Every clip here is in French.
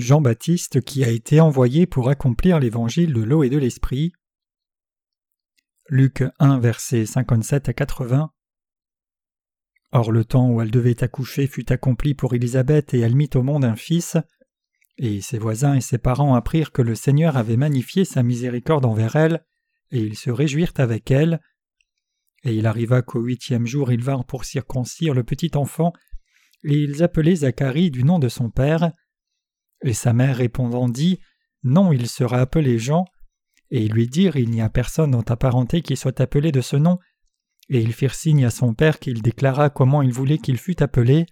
Jean-Baptiste qui a été envoyé pour accomplir l'évangile de l'eau et de l'esprit. Luc 1 versets 57 à 80 Or le temps où elle devait accoucher fut accompli pour Élisabeth et elle mit au monde un fils. Et ses voisins et ses parents apprirent que le Seigneur avait magnifié sa miséricorde envers elle, et ils se réjouirent avec elle. Et il arriva qu'au huitième jour ils vinrent pour circoncire le petit enfant, et ils appelaient Zacharie du nom de son père. Et sa mère répondant dit Non, il sera appelé Jean. Et ils lui dirent Il n'y a personne dans ta parenté qui soit appelé de ce nom. Et ils firent signe à son père qu'il déclara comment il voulait qu'il fût appelé.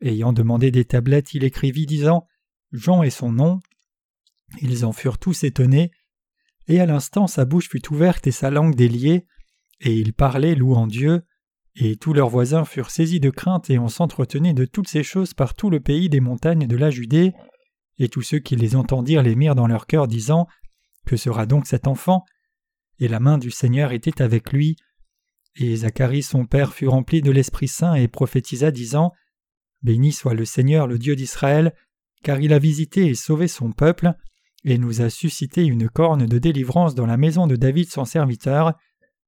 Ayant demandé des tablettes, il écrivit disant Jean est son nom. Ils en furent tous étonnés, et à l'instant sa bouche fut ouverte et sa langue déliée, et il parlait louant Dieu, et tous leurs voisins furent saisis de crainte et on s'entretenait de toutes ces choses par tout le pays des montagnes de la Judée, et tous ceux qui les entendirent les mirent dans leur cœur, disant Que sera donc cet enfant? Et la main du Seigneur était avec lui. Et Zacharie son père fut rempli de l'Esprit Saint et prophétisa, disant Béni soit le Seigneur, le Dieu d'Israël, car il a visité et sauvé son peuple, et nous a suscité une corne de délivrance dans la maison de David son serviteur,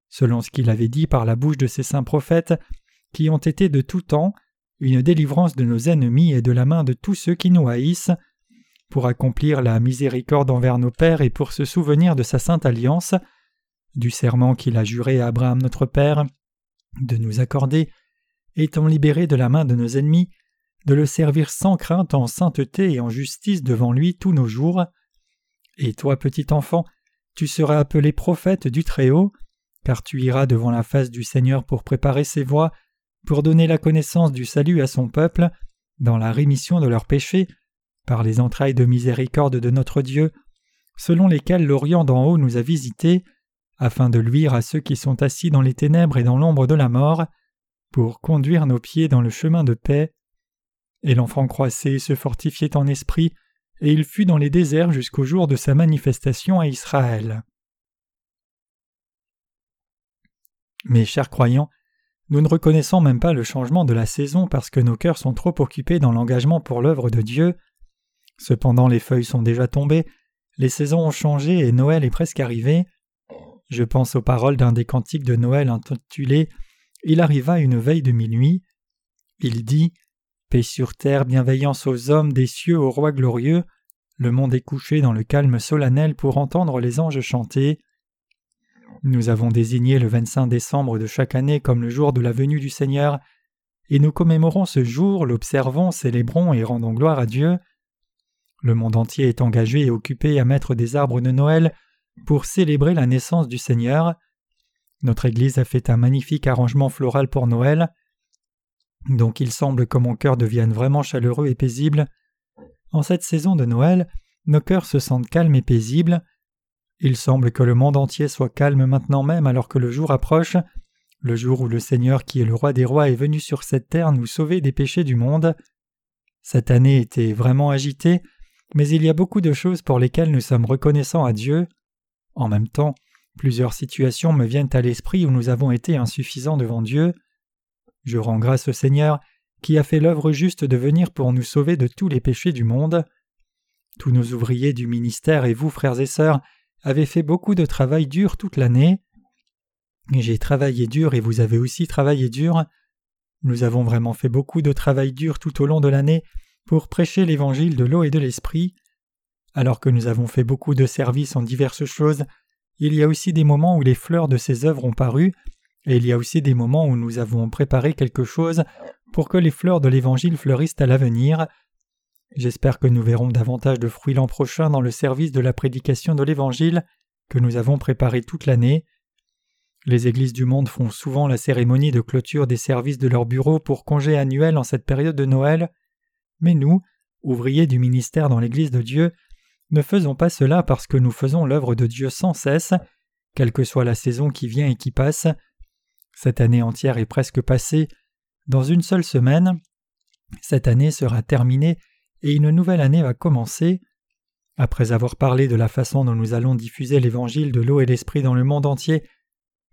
selon ce qu'il avait dit par la bouche de ses saints prophètes, qui ont été de tout temps une délivrance de nos ennemis et de la main de tous ceux qui nous haïssent, pour accomplir la miséricorde envers nos pères et pour se souvenir de sa sainte alliance, du serment qu'il a juré à Abraham notre Père, de nous accorder, étant libérés de la main de nos ennemis, de le servir sans crainte en sainteté et en justice devant lui tous nos jours. Et toi, petit enfant, tu seras appelé prophète du Très-Haut, car tu iras devant la face du Seigneur pour préparer ses voies, pour donner la connaissance du salut à son peuple, dans la rémission de leurs péchés, par les entrailles de miséricorde de notre Dieu, selon lesquelles l'Orient d'en haut nous a visités, afin de luire à ceux qui sont assis dans les ténèbres et dans l'ombre de la mort, pour conduire nos pieds dans le chemin de paix. Et l'enfant croissait et se fortifiait en esprit, et il fut dans les déserts jusqu'au jour de sa manifestation à Israël. Mes chers croyants, nous ne reconnaissons même pas le changement de la saison parce que nos cœurs sont trop occupés dans l'engagement pour l'œuvre de Dieu. Cependant les feuilles sont déjà tombées, les saisons ont changé et Noël est presque arrivé. Je pense aux paroles d'un des cantiques de Noël intitulé Il arriva une veille de minuit. Il dit Paix sur terre, bienveillance aux hommes, des cieux au roi glorieux. Le monde est couché dans le calme solennel pour entendre les anges chanter. Nous avons désigné le 25 décembre de chaque année comme le jour de la venue du Seigneur, et nous commémorons ce jour, l'observons, célébrons et rendons gloire à Dieu. Le monde entier est engagé et occupé à mettre des arbres de Noël pour célébrer la naissance du Seigneur. Notre Église a fait un magnifique arrangement floral pour Noël. Donc il semble que mon cœur devienne vraiment chaleureux et paisible. En cette saison de Noël, nos cœurs se sentent calmes et paisibles. Il semble que le monde entier soit calme maintenant même alors que le jour approche, le jour où le Seigneur qui est le roi des rois est venu sur cette terre nous sauver des péchés du monde. Cette année était vraiment agitée, mais il y a beaucoup de choses pour lesquelles nous sommes reconnaissants à Dieu. En même temps, plusieurs situations me viennent à l'esprit où nous avons été insuffisants devant Dieu. Je rends grâce au Seigneur qui a fait l'œuvre juste de venir pour nous sauver de tous les péchés du monde. Tous nos ouvriers du ministère et vous, frères et sœurs, avez fait beaucoup de travail dur toute l'année. J'ai travaillé dur et vous avez aussi travaillé dur. Nous avons vraiment fait beaucoup de travail dur tout au long de l'année pour prêcher l'évangile de l'eau et de l'esprit. Alors que nous avons fait beaucoup de services en diverses choses, il y a aussi des moments où les fleurs de ces œuvres ont paru, et il y a aussi des moments où nous avons préparé quelque chose pour que les fleurs de l'Évangile fleurissent à l'avenir. J'espère que nous verrons davantage de fruits l'an prochain dans le service de la prédication de l'Évangile que nous avons préparé toute l'année. Les églises du monde font souvent la cérémonie de clôture des services de leur bureau pour congé annuel en cette période de Noël, mais nous, ouvriers du ministère dans l'Église de Dieu, ne faisons pas cela parce que nous faisons l'œuvre de Dieu sans cesse, quelle que soit la saison qui vient et qui passe. Cette année entière est presque passée, dans une seule semaine, cette année sera terminée et une nouvelle année va commencer. Après avoir parlé de la façon dont nous allons diffuser l'évangile de l'eau et l'esprit dans le monde entier,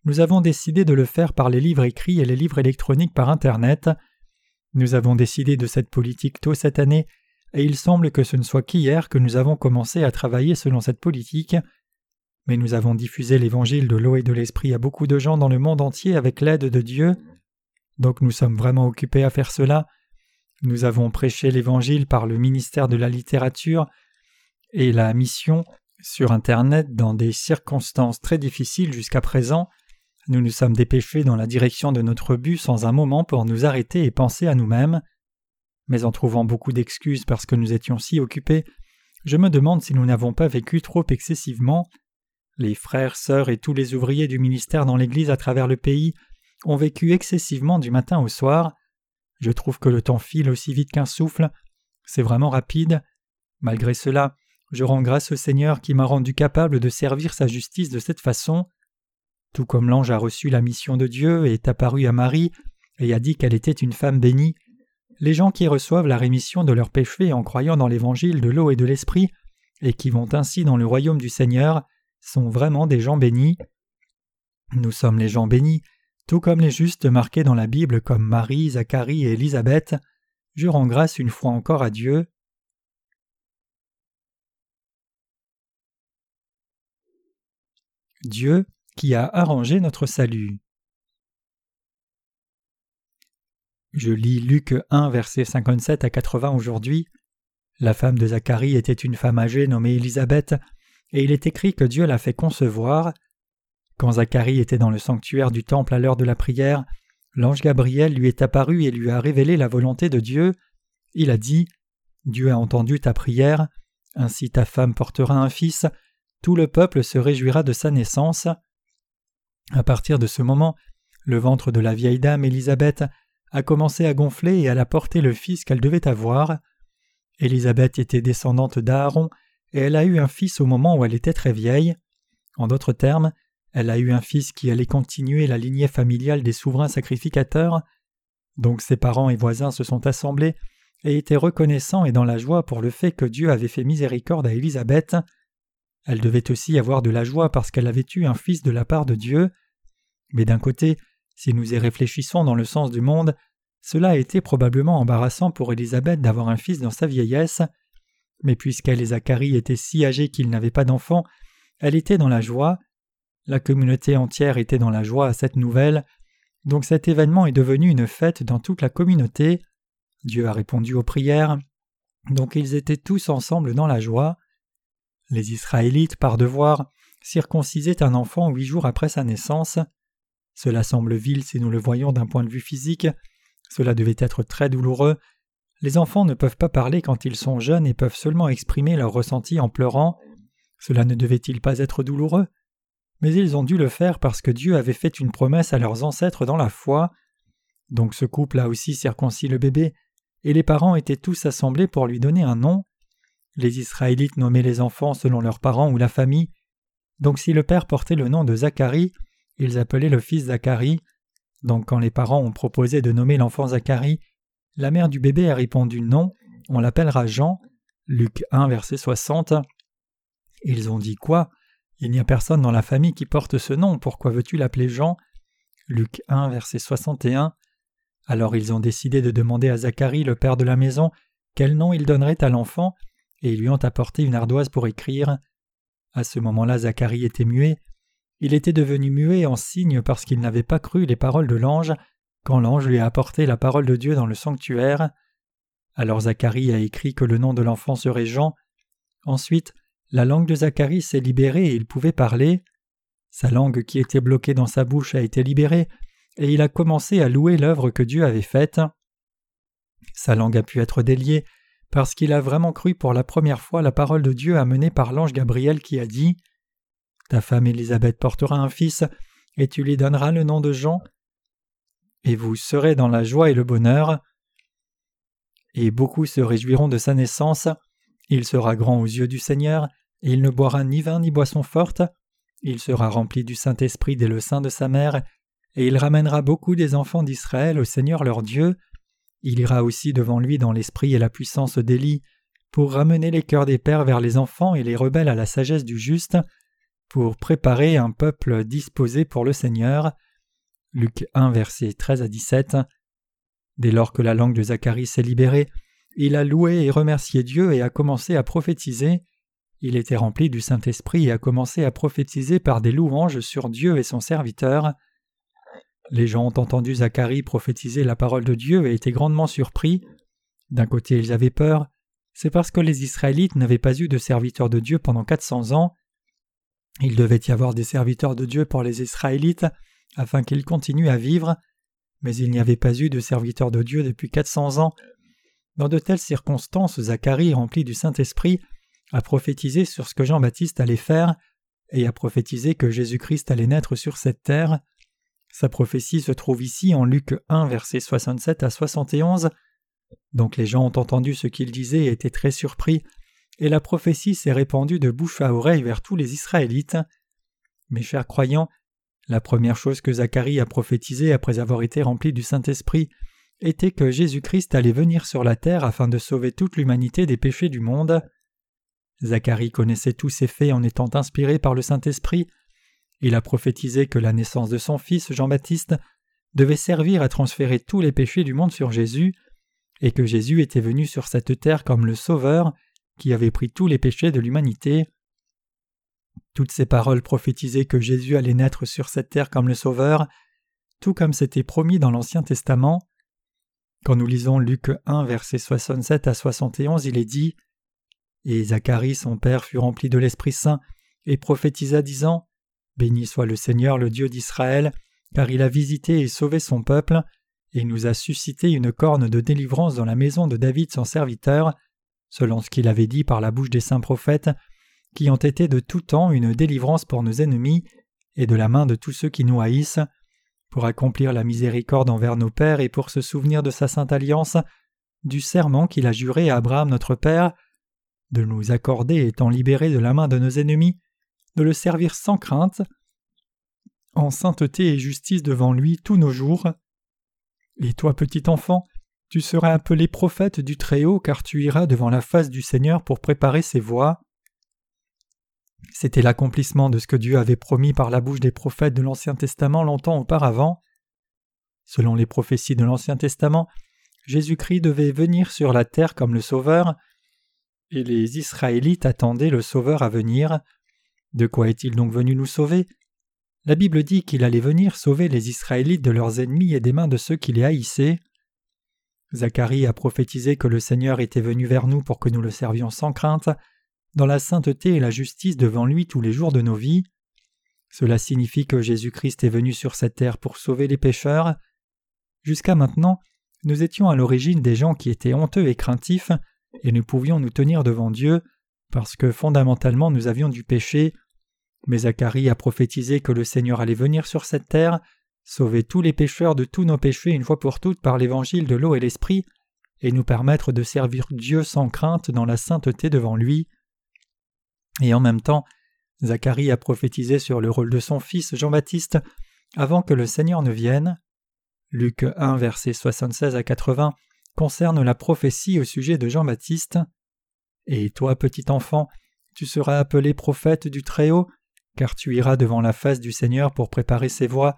nous avons décidé de le faire par les livres écrits et les livres électroniques par Internet. Nous avons décidé de cette politique tôt cette année, et il semble que ce ne soit qu'hier que nous avons commencé à travailler selon cette politique. Mais nous avons diffusé l'évangile de l'eau et de l'esprit à beaucoup de gens dans le monde entier avec l'aide de Dieu. Donc nous sommes vraiment occupés à faire cela. Nous avons prêché l'évangile par le ministère de la littérature et la mission sur Internet dans des circonstances très difficiles jusqu'à présent. Nous nous sommes dépêchés dans la direction de notre but sans un moment pour nous arrêter et penser à nous-mêmes. Mais en trouvant beaucoup d'excuses parce que nous étions si occupés, je me demande si nous n'avons pas vécu trop excessivement. Les frères, sœurs et tous les ouvriers du ministère dans l'Église à travers le pays ont vécu excessivement du matin au soir. Je trouve que le temps file aussi vite qu'un souffle. C'est vraiment rapide. Malgré cela, je rends grâce au Seigneur qui m'a rendu capable de servir sa justice de cette façon. Tout comme l'ange a reçu la mission de Dieu et est apparu à Marie et a dit qu'elle était une femme bénie, les gens qui reçoivent la rémission de leurs péchés en croyant dans l'évangile de l'eau et de l'esprit, et qui vont ainsi dans le royaume du Seigneur, sont vraiment des gens bénis. Nous sommes les gens bénis, tout comme les justes marqués dans la Bible comme Marie, Zacharie et Élisabeth. Je rends grâce une fois encore à Dieu. Dieu qui a arrangé notre salut. Je lis Luc 1, versets 57 à 80 aujourd'hui. La femme de Zacharie était une femme âgée nommée Élisabeth, et il est écrit que Dieu l'a fait concevoir. Quand Zacharie était dans le sanctuaire du temple à l'heure de la prière, l'ange Gabriel lui est apparu et lui a révélé la volonté de Dieu. Il a dit Dieu a entendu ta prière, ainsi ta femme portera un fils, tout le peuple se réjouira de sa naissance. À partir de ce moment, le ventre de la vieille dame Élisabeth a commencé à gonfler et elle a porté le fils qu'elle devait avoir. Élisabeth était descendante d'Aaron et elle a eu un fils au moment où elle était très vieille. En d'autres termes, elle a eu un fils qui allait continuer la lignée familiale des souverains sacrificateurs. Donc ses parents et voisins se sont assemblés et étaient reconnaissants et dans la joie pour le fait que Dieu avait fait miséricorde à Élisabeth. Elle devait aussi avoir de la joie parce qu'elle avait eu un fils de la part de Dieu. Mais d'un côté, si nous y réfléchissons dans le sens du monde, cela a été probablement embarrassant pour Élisabeth d'avoir un fils dans sa vieillesse, mais puisqu'elle et Zacharie étaient si âgés qu'ils n'avaient pas d'enfants, elle était dans la joie. La communauté entière était dans la joie à cette nouvelle, donc cet événement est devenu une fête dans toute la communauté. Dieu a répondu aux prières, donc ils étaient tous ensemble dans la joie. Les Israélites, par devoir, circoncisaient un enfant huit jours après sa naissance. Cela semble vil si nous le voyons d'un point de vue physique. Cela devait être très douloureux. Les enfants ne peuvent pas parler quand ils sont jeunes et peuvent seulement exprimer leurs ressentis en pleurant. Cela ne devait-il pas être douloureux? Mais ils ont dû le faire parce que Dieu avait fait une promesse à leurs ancêtres dans la foi. Donc ce couple a aussi circoncis le bébé, et les parents étaient tous assemblés pour lui donner un nom. Les Israélites nommaient les enfants selon leurs parents ou la famille. Donc si le père portait le nom de Zacharie, ils appelaient le fils Zacharie. Donc quand les parents ont proposé de nommer l'enfant Zacharie, la mère du bébé a répondu non, on l'appellera Jean. Luc 1 verset 60. Ils ont dit quoi? Il n'y a personne dans la famille qui porte ce nom, pourquoi veux-tu l'appeler Jean? Luc 1 verset 61. Alors ils ont décidé de demander à Zacharie, le père de la maison, quel nom il donnerait à l'enfant, et ils lui ont apporté une ardoise pour écrire. À ce moment-là, Zacharie était muet, il était devenu muet en signe parce qu'il n'avait pas cru les paroles de l'ange quand l'ange lui a apporté la parole de Dieu dans le sanctuaire. Alors Zacharie a écrit que le nom de l'enfant serait Jean. Ensuite, la langue de Zacharie s'est libérée et il pouvait parler. Sa langue qui était bloquée dans sa bouche a été libérée, et il a commencé à louer l'œuvre que Dieu avait faite. Sa langue a pu être déliée parce qu'il a vraiment cru pour la première fois la parole de Dieu amenée par l'ange Gabriel qui a dit ta femme Élisabeth portera un fils, et tu lui donneras le nom de Jean, et vous serez dans la joie et le bonheur. Et beaucoup se réjouiront de sa naissance. Il sera grand aux yeux du Seigneur, il ne boira ni vin ni boisson forte. Il sera rempli du Saint-Esprit dès le sein de sa mère, et il ramènera beaucoup des enfants d'Israël au Seigneur leur Dieu. Il ira aussi devant lui dans l'esprit et la puissance d'Élie, pour ramener les cœurs des pères vers les enfants et les rebelles à la sagesse du juste, pour préparer un peuple disposé pour le Seigneur. Luc 1, versets 13 à 17. Dès lors que la langue de Zacharie s'est libérée, il a loué et remercié Dieu et a commencé à prophétiser. Il était rempli du Saint-Esprit et a commencé à prophétiser par des louanges sur Dieu et son serviteur. Les gens ont entendu Zacharie prophétiser la parole de Dieu et étaient grandement surpris. D'un côté ils avaient peur, c'est parce que les Israélites n'avaient pas eu de serviteurs de Dieu pendant 400 ans. Il devait y avoir des serviteurs de Dieu pour les Israélites afin qu'ils continuent à vivre, mais il n'y avait pas eu de serviteurs de Dieu depuis 400 ans. Dans de telles circonstances, Zacharie, rempli du Saint-Esprit, a prophétisé sur ce que Jean-Baptiste allait faire et a prophétisé que Jésus-Christ allait naître sur cette terre. Sa prophétie se trouve ici en Luc 1, versets 67 à 71. Donc les gens ont entendu ce qu'il disait et étaient très surpris, et la prophétie s'est répandue de bouche à oreille vers tous les Israélites. Mes chers croyants, la première chose que Zacharie a prophétisée après avoir été rempli du Saint-Esprit était que Jésus-Christ allait venir sur la terre afin de sauver toute l'humanité des péchés du monde. Zacharie connaissait tous ces faits en étant inspiré par le Saint-Esprit, il a prophétisé que la naissance de son fils Jean-Baptiste devait servir à transférer tous les péchés du monde sur Jésus, et que Jésus était venu sur cette terre comme le Sauveur, qui avait pris tous les péchés de l'humanité. Toutes ces paroles prophétisaient que Jésus allait naître sur cette terre comme le Sauveur, tout comme c'était promis dans l'Ancien Testament. Quand nous lisons Luc 1, versets 67 à 71, il est dit Et Zacharie, son père, fut rempli de l'Esprit Saint et prophétisa disant Béni soit le Seigneur, le Dieu d'Israël, car il a visité et sauvé son peuple, et nous a suscité une corne de délivrance dans la maison de David son serviteur, selon ce qu'il avait dit par la bouche des saints prophètes, qui ont été de tout temps une délivrance pour nos ennemis, et de la main de tous ceux qui nous haïssent, pour accomplir la miséricorde envers nos pères et pour se souvenir de sa sainte alliance, du serment qu'il a juré à Abraham notre Père, de nous accorder étant libérés de la main de nos ennemis, de le servir sans crainte, en sainteté et justice devant lui tous nos jours. Et toi, petit enfant, tu seras appelé prophète du Très-Haut, car tu iras devant la face du Seigneur pour préparer ses voies. C'était l'accomplissement de ce que Dieu avait promis par la bouche des prophètes de l'Ancien Testament longtemps auparavant. Selon les prophéties de l'Ancien Testament, Jésus-Christ devait venir sur la terre comme le Sauveur, et les Israélites attendaient le Sauveur à venir. De quoi est-il donc venu nous sauver? La Bible dit qu'il allait venir sauver les Israélites de leurs ennemis et des mains de ceux qui les haïssaient. Zacharie a prophétisé que le Seigneur était venu vers nous pour que nous le servions sans crainte, dans la sainteté et la justice devant lui tous les jours de nos vies. Cela signifie que Jésus-Christ est venu sur cette terre pour sauver les pécheurs. Jusqu'à maintenant, nous étions à l'origine des gens qui étaient honteux et craintifs, et nous pouvions nous tenir devant Dieu, parce que fondamentalement nous avions du péché, mais Zacharie a prophétisé que le Seigneur allait venir sur cette terre, sauver tous les pécheurs de tous nos péchés une fois pour toutes par l'évangile de l'eau et l'esprit, et nous permettre de servir Dieu sans crainte dans la sainteté devant lui. Et en même temps, Zacharie a prophétisé sur le rôle de son fils Jean-Baptiste avant que le Seigneur ne vienne. Luc 1, versets 76 à 80 concerne la prophétie au sujet de Jean-Baptiste. Et toi, petit enfant, tu seras appelé prophète du Très-Haut, car tu iras devant la face du Seigneur pour préparer ses voies,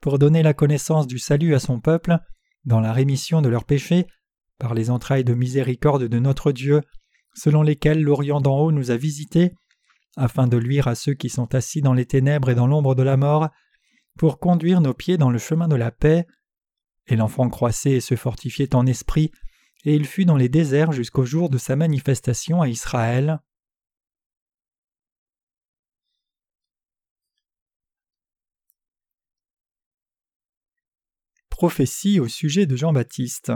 pour donner la connaissance du salut à son peuple, dans la rémission de leurs péchés, par les entrailles de miséricorde de notre Dieu, selon lesquelles l'Orient d'en haut nous a visités, afin de luire à ceux qui sont assis dans les ténèbres et dans l'ombre de la mort, pour conduire nos pieds dans le chemin de la paix. Et l'enfant croissait et se fortifiait en esprit, et il fut dans les déserts jusqu'au jour de sa manifestation à Israël. Prophétie au sujet de Jean-Baptiste.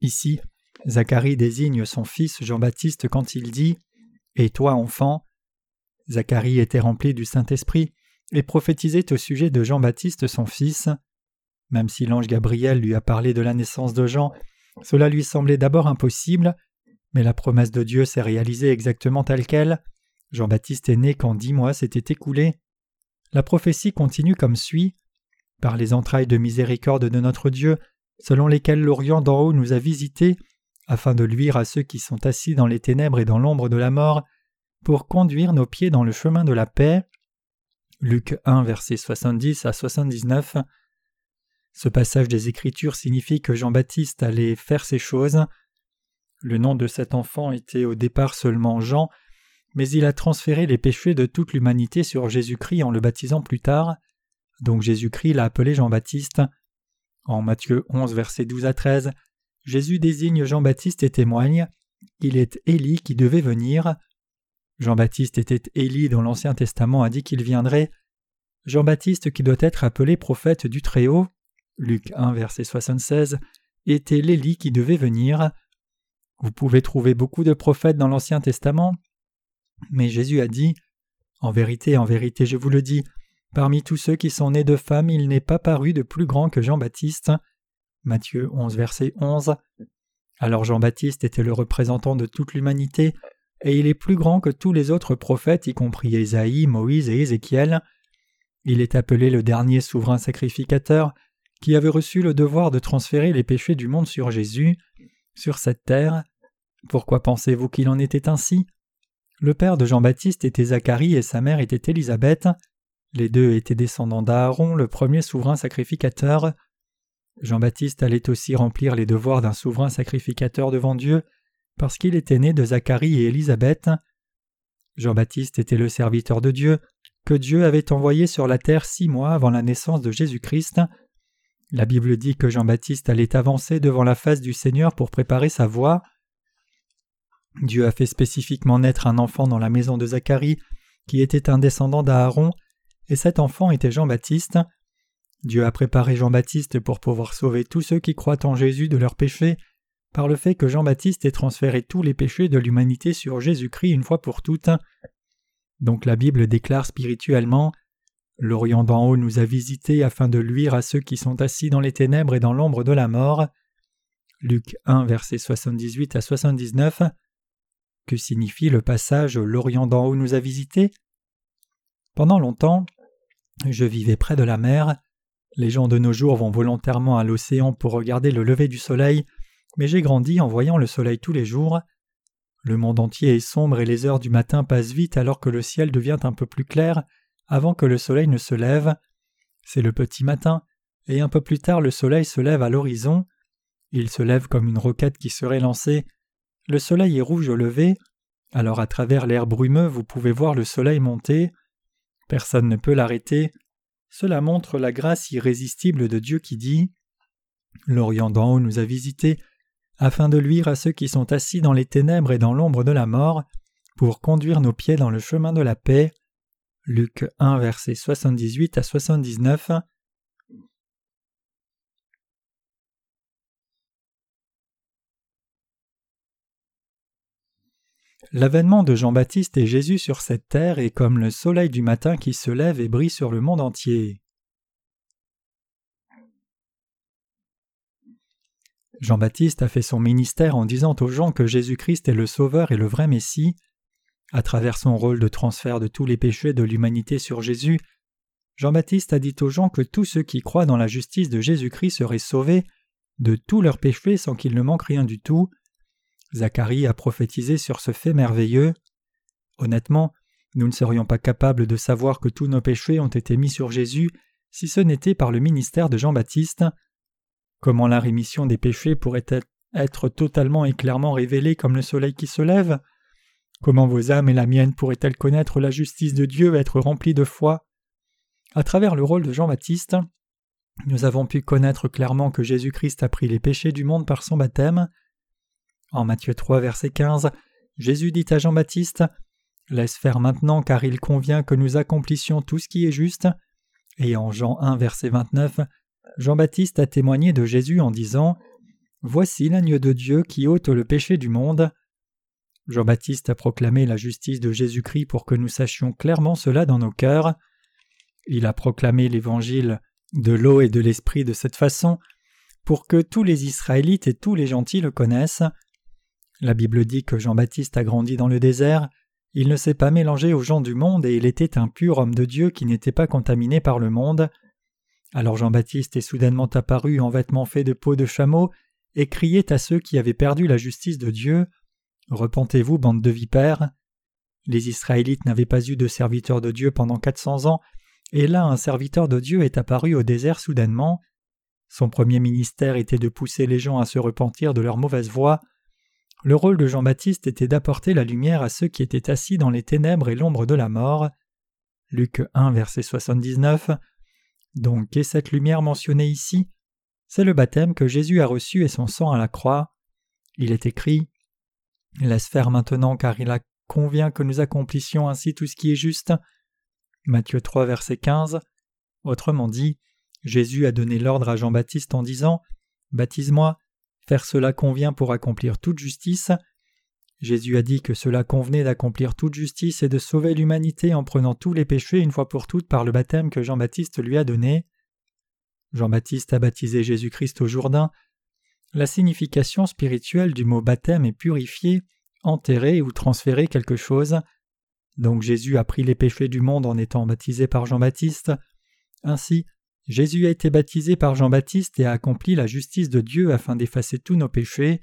Ici, Zacharie désigne son fils Jean-Baptiste quand il dit Et toi, enfant? Zacharie était rempli du Saint-Esprit et prophétisait au sujet de Jean-Baptiste son fils. Même si l'ange Gabriel lui a parlé de la naissance de Jean, cela lui semblait d'abord impossible, mais la promesse de Dieu s'est réalisée exactement telle qu'elle. Jean-Baptiste est né quand dix mois s'étaient écoulés. La prophétie continue comme suit Par les entrailles de miséricorde de notre Dieu, selon lesquelles l'Orient d'en haut nous a visités, afin de luire à ceux qui sont assis dans les ténèbres et dans l'ombre de la mort, pour conduire nos pieds dans le chemin de la paix. Luc 1, versets 70 à 79. Ce passage des Écritures signifie que Jean-Baptiste allait faire ces choses. Le nom de cet enfant était au départ seulement Jean, mais il a transféré les péchés de toute l'humanité sur Jésus-Christ en le baptisant plus tard. Donc Jésus-Christ l'a appelé Jean-Baptiste. En Matthieu 11, versets 12 à 13, Jésus désigne Jean-Baptiste et témoigne Il est Élie qui devait venir. Jean-Baptiste était Élie dont l'Ancien Testament a dit qu'il viendrait. Jean-Baptiste qui doit être appelé prophète du Très-Haut, Luc 1 verset 76, était l'Élie qui devait venir. Vous pouvez trouver beaucoup de prophètes dans l'Ancien Testament, mais Jésus a dit En vérité, en vérité, je vous le dis, parmi tous ceux qui sont nés de femmes, il n'est pas paru de plus grand que Jean-Baptiste. Matthieu 11 verset 11. Alors Jean-Baptiste était le représentant de toute l'humanité, et il est plus grand que tous les autres prophètes, y compris Ésaïe, Moïse et Ézéchiel. Il est appelé le dernier souverain sacrificateur, qui avait reçu le devoir de transférer les péchés du monde sur Jésus, sur cette terre. Pourquoi pensez-vous qu'il en était ainsi? Le père de Jean-Baptiste était Zacharie et sa mère était Élisabeth. Les deux étaient descendants d'Aaron, le premier souverain sacrificateur. Jean-Baptiste allait aussi remplir les devoirs d'un souverain sacrificateur devant Dieu, parce qu'il était né de Zacharie et Élisabeth. Jean-Baptiste était le serviteur de Dieu, que Dieu avait envoyé sur la terre six mois avant la naissance de Jésus-Christ. La Bible dit que Jean-Baptiste allait avancer devant la face du Seigneur pour préparer sa voie. Dieu a fait spécifiquement naître un enfant dans la maison de Zacharie, qui était un descendant d'Aaron, et cet enfant était Jean-Baptiste. Dieu a préparé Jean-Baptiste pour pouvoir sauver tous ceux qui croient en Jésus de leurs péchés, par le fait que Jean-Baptiste ait transféré tous les péchés de l'humanité sur Jésus-Christ une fois pour toutes. Donc la Bible déclare spirituellement L'Orient d'en haut nous a visités afin de luire à ceux qui sont assis dans les ténèbres et dans l'ombre de la mort. Luc 1, versets 78 à 79. Que signifie le passage L'Orient d'en haut nous a visités? Pendant longtemps, je vivais près de la mer. Les gens de nos jours vont volontairement à l'océan pour regarder le lever du soleil, mais j'ai grandi en voyant le soleil tous les jours. Le monde entier est sombre et les heures du matin passent vite alors que le ciel devient un peu plus clair avant que le soleil ne se lève. C'est le petit matin, et un peu plus tard le soleil se lève à l'horizon. Il se lève comme une roquette qui serait lancée. Le soleil est rouge au lever, alors à travers l'air brumeux vous pouvez voir le soleil monter. Personne ne peut l'arrêter. Cela montre la grâce irrésistible de Dieu qui dit L'Orient d'en haut nous a visités, afin de luire à ceux qui sont assis dans les ténèbres et dans l'ombre de la mort, pour conduire nos pieds dans le chemin de la paix. Luc 1, versets 78 à 79. L'avènement de Jean-Baptiste et Jésus sur cette terre est comme le soleil du matin qui se lève et brille sur le monde entier. Jean-Baptiste a fait son ministère en disant aux gens que Jésus-Christ est le Sauveur et le vrai Messie. À travers son rôle de transfert de tous les péchés de l'humanité sur Jésus, Jean-Baptiste a dit aux gens que tous ceux qui croient dans la justice de Jésus-Christ seraient sauvés de tous leurs péchés sans qu'il ne manque rien du tout. Zacharie a prophétisé sur ce fait merveilleux. Honnêtement, nous ne serions pas capables de savoir que tous nos péchés ont été mis sur Jésus si ce n'était par le ministère de Jean-Baptiste. Comment la rémission des péchés pourrait être totalement et clairement révélée comme le soleil qui se lève? Comment vos âmes et la mienne pourraient-elles connaître la justice de Dieu et être remplies de foi? À travers le rôle de Jean-Baptiste, nous avons pu connaître clairement que Jésus-Christ a pris les péchés du monde par son baptême. En Matthieu 3, verset 15, Jésus dit à Jean-Baptiste Laisse faire maintenant, car il convient que nous accomplissions tout ce qui est juste. Et en Jean 1, verset 29, Jean-Baptiste a témoigné de Jésus en disant Voici l'agneau de Dieu qui ôte le péché du monde. Jean-Baptiste a proclamé la justice de Jésus-Christ pour que nous sachions clairement cela dans nos cœurs. Il a proclamé l'évangile de l'eau et de l'esprit de cette façon pour que tous les Israélites et tous les gentils le connaissent. La Bible dit que Jean-Baptiste a grandi dans le désert, il ne s'est pas mélangé aux gens du monde et il était un pur homme de Dieu qui n'était pas contaminé par le monde. Alors Jean-Baptiste est soudainement apparu en vêtements faits de peau de chameau et criait à ceux qui avaient perdu la justice de Dieu Repentez-vous, bande de vipères. Les Israélites n'avaient pas eu de serviteur de Dieu pendant quatre cents ans, et là un serviteur de Dieu est apparu au désert soudainement. Son premier ministère était de pousser les gens à se repentir de leur mauvaise voie. Le rôle de Jean-Baptiste était d'apporter la lumière à ceux qui étaient assis dans les ténèbres et l'ombre de la mort. Luc 1, verset 79. Donc, qu'est cette lumière mentionnée ici? C'est le baptême que Jésus a reçu et son sang à la croix. Il est écrit Laisse faire maintenant, car il convient que nous accomplissions ainsi tout ce qui est juste. Matthieu 3, verset 15. Autrement dit, Jésus a donné l'ordre à Jean-Baptiste en disant Baptise-moi, faire cela convient pour accomplir toute justice. Jésus a dit que cela convenait d'accomplir toute justice et de sauver l'humanité en prenant tous les péchés une fois pour toutes par le baptême que Jean-Baptiste lui a donné. Jean-Baptiste a baptisé Jésus-Christ au Jourdain. La signification spirituelle du mot baptême est purifier, enterrer ou transférer quelque chose. Donc Jésus a pris les péchés du monde en étant baptisé par Jean-Baptiste. Ainsi, Jésus a été baptisé par Jean-Baptiste et a accompli la justice de Dieu afin d'effacer tous nos péchés.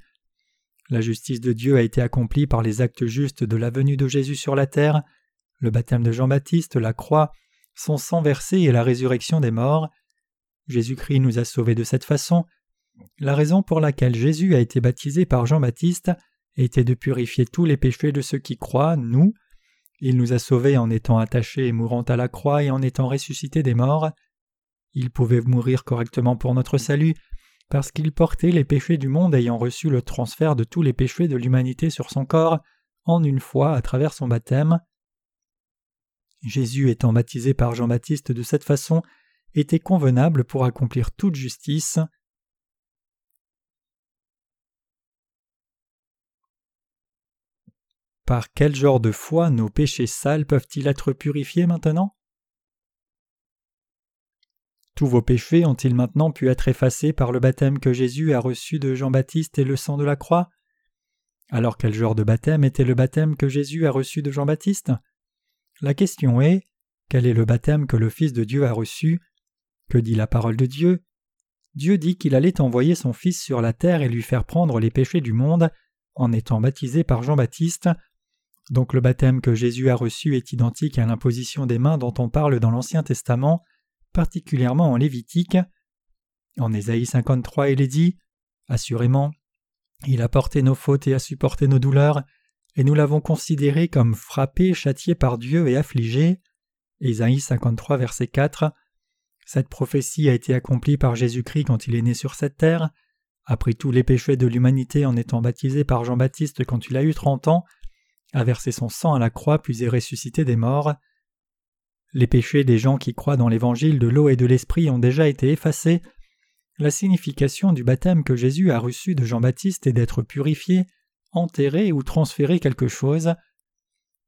La justice de Dieu a été accomplie par les actes justes de la venue de Jésus sur la terre, le baptême de Jean-Baptiste, la croix, son sang versé et la résurrection des morts. Jésus-Christ nous a sauvés de cette façon. La raison pour laquelle Jésus a été baptisé par Jean-Baptiste était de purifier tous les péchés de ceux qui croient, nous. Il nous a sauvés en étant attachés et mourant à la croix et en étant ressuscités des morts. Il pouvait mourir correctement pour notre salut, parce qu'il portait les péchés du monde ayant reçu le transfert de tous les péchés de l'humanité sur son corps en une fois à travers son baptême. Jésus étant baptisé par Jean-Baptiste de cette façon était convenable pour accomplir toute justice. Par quel genre de foi nos péchés sales peuvent-ils être purifiés maintenant? Tous vos péchés ont-ils maintenant pu être effacés par le baptême que Jésus a reçu de Jean-Baptiste et le sang de la croix? Alors quel genre de baptême était le baptême que Jésus a reçu de Jean-Baptiste? La question est quel est le baptême que le Fils de Dieu a reçu? Que dit la parole de Dieu? Dieu dit qu'il allait envoyer son Fils sur la terre et lui faire prendre les péchés du monde en étant baptisé par Jean-Baptiste. Donc le baptême que Jésus a reçu est identique à l'imposition des mains dont on parle dans l'Ancien Testament particulièrement en Lévitique. En Ésaïe 53, il est dit Assurément, il a porté nos fautes et a supporté nos douleurs, et nous l'avons considéré comme frappé, châtié par Dieu et affligé. Ésaïe 53, verset 4. Cette prophétie a été accomplie par Jésus-Christ quand il est né sur cette terre, a pris tous les péchés de l'humanité en étant baptisé par Jean-Baptiste quand il a eu trente ans, a versé son sang à la croix puis est ressuscité des morts. Les péchés des gens qui croient dans l'évangile de l'eau et de l'esprit ont déjà été effacés. La signification du baptême que Jésus a reçu de Jean-Baptiste est d'être purifié, enterré ou transféré quelque chose.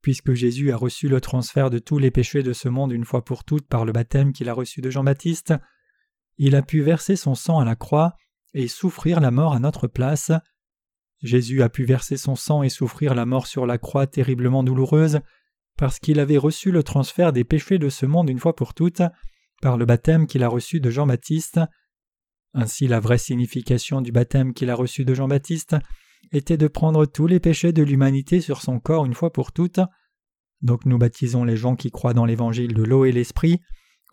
Puisque Jésus a reçu le transfert de tous les péchés de ce monde une fois pour toutes par le baptême qu'il a reçu de Jean-Baptiste, il a pu verser son sang à la croix et souffrir la mort à notre place. Jésus a pu verser son sang et souffrir la mort sur la croix terriblement douloureuse parce qu'il avait reçu le transfert des péchés de ce monde une fois pour toutes, par le baptême qu'il a reçu de Jean-Baptiste. Ainsi la vraie signification du baptême qu'il a reçu de Jean-Baptiste était de prendre tous les péchés de l'humanité sur son corps une fois pour toutes. Donc nous baptisons les gens qui croient dans l'évangile de l'eau et l'esprit,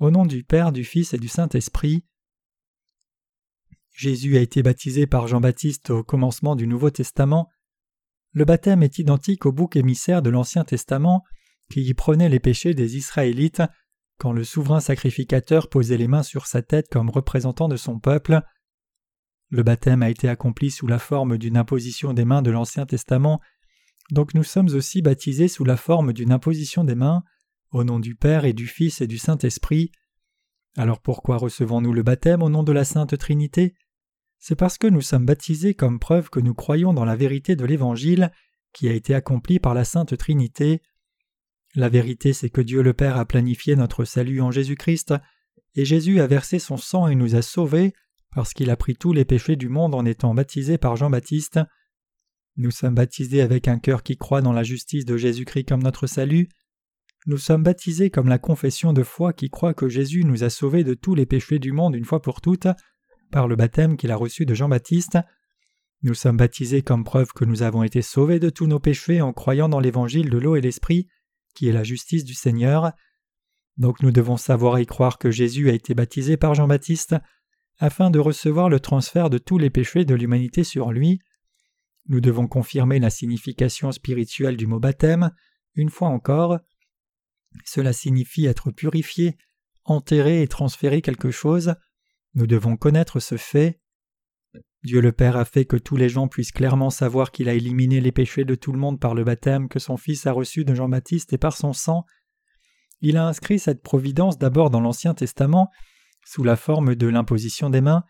au nom du Père, du Fils et du Saint-Esprit. Jésus a été baptisé par Jean-Baptiste au commencement du Nouveau Testament. Le baptême est identique au bouc émissaire de l'Ancien Testament qui y prenait les péchés des Israélites quand le souverain sacrificateur posait les mains sur sa tête comme représentant de son peuple. Le baptême a été accompli sous la forme d'une imposition des mains de l'Ancien Testament, donc nous sommes aussi baptisés sous la forme d'une imposition des mains, au nom du Père et du Fils et du Saint-Esprit. Alors pourquoi recevons-nous le baptême au nom de la Sainte Trinité? C'est parce que nous sommes baptisés comme preuve que nous croyons dans la vérité de l'Évangile qui a été accompli par la Sainte Trinité. La vérité, c'est que Dieu le Père a planifié notre salut en Jésus-Christ, et Jésus a versé son sang et nous a sauvés, parce qu'il a pris tous les péchés du monde en étant baptisé par Jean-Baptiste. Nous sommes baptisés avec un cœur qui croit dans la justice de Jésus-Christ comme notre salut. Nous sommes baptisés comme la confession de foi qui croit que Jésus nous a sauvés de tous les péchés du monde une fois pour toutes, par le baptême qu'il a reçu de Jean-Baptiste. Nous sommes baptisés comme preuve que nous avons été sauvés de tous nos péchés en croyant dans l'évangile de l'eau et l'esprit, qui est la justice du Seigneur. Donc nous devons savoir y croire que Jésus a été baptisé par Jean-Baptiste, afin de recevoir le transfert de tous les péchés de l'humanité sur lui. Nous devons confirmer la signification spirituelle du mot baptême, une fois encore. Cela signifie être purifié, enterré et transférer quelque chose. Nous devons connaître ce fait. Dieu le Père a fait que tous les gens puissent clairement savoir qu'il a éliminé les péchés de tout le monde par le baptême que son Fils a reçu de Jean-Baptiste et par son sang. Il a inscrit cette providence d'abord dans l'Ancien Testament, sous la forme de l'imposition des mains.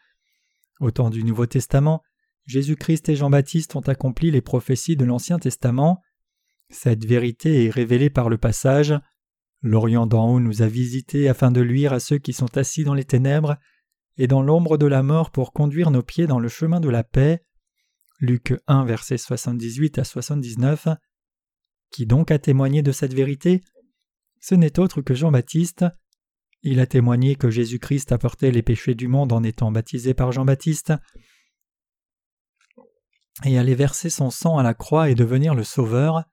Au temps du Nouveau Testament, Jésus-Christ et Jean-Baptiste ont accompli les prophéties de l'Ancien Testament. Cette vérité est révélée par le passage L'Orient d'en haut nous a visités afin de luire à ceux qui sont assis dans les ténèbres et dans l'ombre de la mort pour conduire nos pieds dans le chemin de la paix. Luc 1, versets 78 à 79. Qui donc a témoigné de cette vérité? Ce n'est autre que Jean-Baptiste. Il a témoigné que Jésus-Christ apportait les péchés du monde en étant baptisé par Jean-Baptiste et allait verser son sang à la croix et devenir le Sauveur.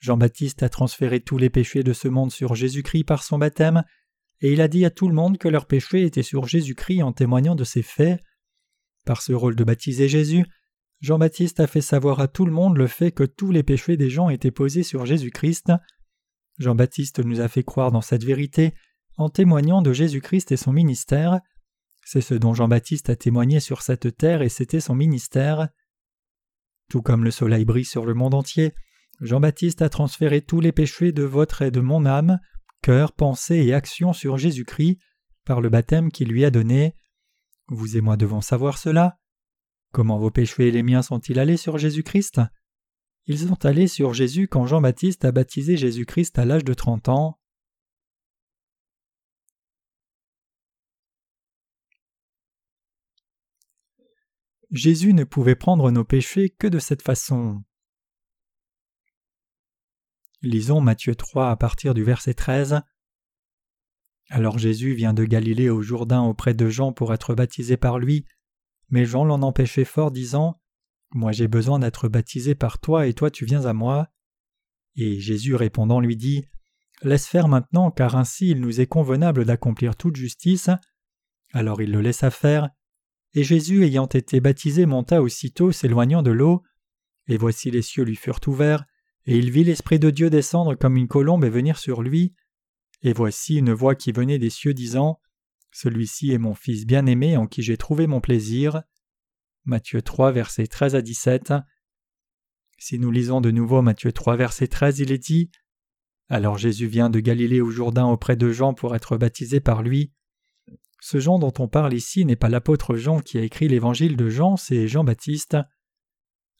Jean-Baptiste a transféré tous les péchés de ce monde sur Jésus-Christ par son baptême, et il a dit à tout le monde que leurs péchés étaient sur Jésus-Christ en témoignant de ces faits. Par ce rôle de baptiser Jésus, Jean-Baptiste a fait savoir à tout le monde le fait que tous les péchés des gens étaient posés sur Jésus-Christ. Jean-Baptiste nous a fait croire dans cette vérité en témoignant de Jésus-Christ et son ministère. C'est ce dont Jean-Baptiste a témoigné sur cette terre et c'était son ministère. Tout comme le soleil brille sur le monde entier, Jean-Baptiste a transféré tous les péchés de votre et de mon âme, cœur, pensée et action sur Jésus-Christ par le baptême qu'il lui a donné. Vous et moi devons savoir cela. Comment vos péchés et les miens sont-ils allés sur Jésus-Christ? Ils sont allés sur Jésus quand Jean-Baptiste a baptisé Jésus-Christ à l'âge de trente ans. Jésus ne pouvait prendre nos péchés que de cette façon. Lisons Matthieu 3 à partir du verset 13. Alors Jésus vient de Galilée au Jourdain auprès de Jean pour être baptisé par lui, mais Jean l'en empêchait fort, disant Moi j'ai besoin d'être baptisé par toi, et toi tu viens à moi. Et Jésus répondant lui dit Laisse faire maintenant, car ainsi il nous est convenable d'accomplir toute justice. Alors il le laissa faire, et Jésus ayant été baptisé monta aussitôt, s'éloignant de l'eau, et voici les cieux lui furent ouverts, et il vit l'Esprit de Dieu descendre comme une colombe et venir sur lui. Et voici une voix qui venait des cieux disant Celui-ci est mon Fils bien-aimé en qui j'ai trouvé mon plaisir. Matthieu 3, versets 13 à 17. Si nous lisons de nouveau Matthieu 3, verset 13, il est dit Alors Jésus vient de Galilée au Jourdain auprès de Jean pour être baptisé par lui. Ce Jean dont on parle ici n'est pas l'apôtre Jean qui a écrit l'évangile de Jean, c'est Jean-Baptiste.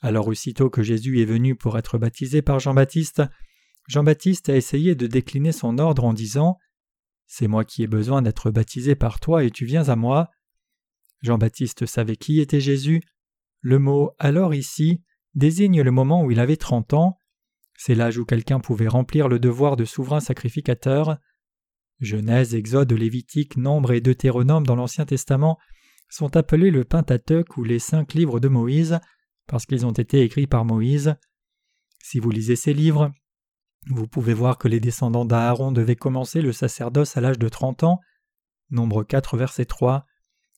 Alors aussitôt que Jésus est venu pour être baptisé par Jean-Baptiste, Jean-Baptiste a essayé de décliner son ordre en disant C'est moi qui ai besoin d'être baptisé par toi et tu viens à moi. Jean-Baptiste savait qui était Jésus. Le mot alors ici désigne le moment où il avait trente ans. C'est l'âge où quelqu'un pouvait remplir le devoir de souverain sacrificateur. Genèse, Exode, Lévitique, Nombre et Deutéronome dans l'Ancien Testament sont appelés le Pentateuque ou les cinq livres de Moïse parce qu'ils ont été écrits par Moïse. Si vous lisez ces livres, vous pouvez voir que les descendants d'Aaron devaient commencer le sacerdoce à l'âge de trente ans, nombre 4 verset 3.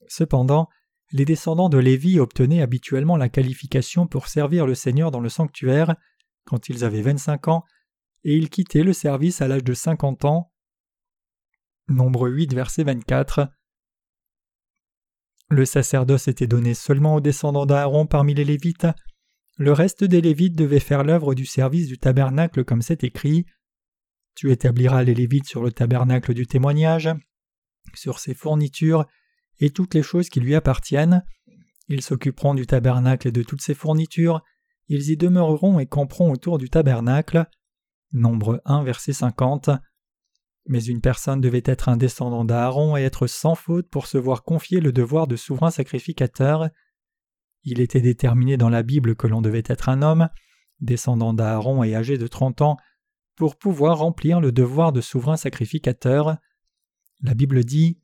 Cependant, les descendants de Lévi obtenaient habituellement la qualification pour servir le Seigneur dans le sanctuaire quand ils avaient vingt-cinq ans, et ils quittaient le service à l'âge de cinquante ans. Nombre 8 verset 24. Le sacerdoce était donné seulement aux descendants d'Aaron parmi les Lévites. Le reste des Lévites devait faire l'œuvre du service du tabernacle comme c'est écrit. Tu établiras les Lévites sur le tabernacle du témoignage, sur ses fournitures et toutes les choses qui lui appartiennent. Ils s'occuperont du tabernacle et de toutes ses fournitures. Ils y demeureront et camperont autour du tabernacle. Nombre 1, verset 50. Mais une personne devait être un descendant d'Aaron et être sans faute pour se voir confier le devoir de souverain sacrificateur. Il était déterminé dans la Bible que l'on devait être un homme, descendant d'Aaron et âgé de trente ans, pour pouvoir remplir le devoir de souverain sacrificateur. La Bible dit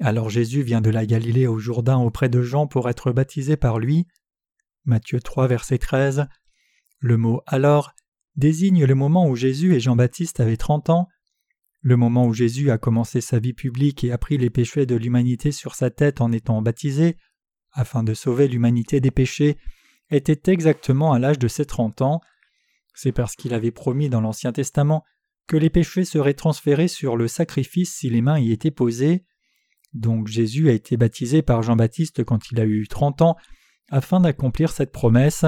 Alors Jésus vient de la Galilée au Jourdain auprès de Jean pour être baptisé par lui. Matthieu 3, verset 13. Le mot alors désigne le moment où Jésus et Jean-Baptiste avaient trente ans Le moment où Jésus a commencé sa vie publique et a pris les péchés de l'humanité sur sa tête en étant baptisé, afin de sauver l'humanité des péchés, était exactement à l'âge de ses trente ans. C'est parce qu'il avait promis dans l'Ancien Testament que les péchés seraient transférés sur le sacrifice si les mains y étaient posées. Donc Jésus a été baptisé par Jean-Baptiste quand il a eu trente ans, afin d'accomplir cette promesse.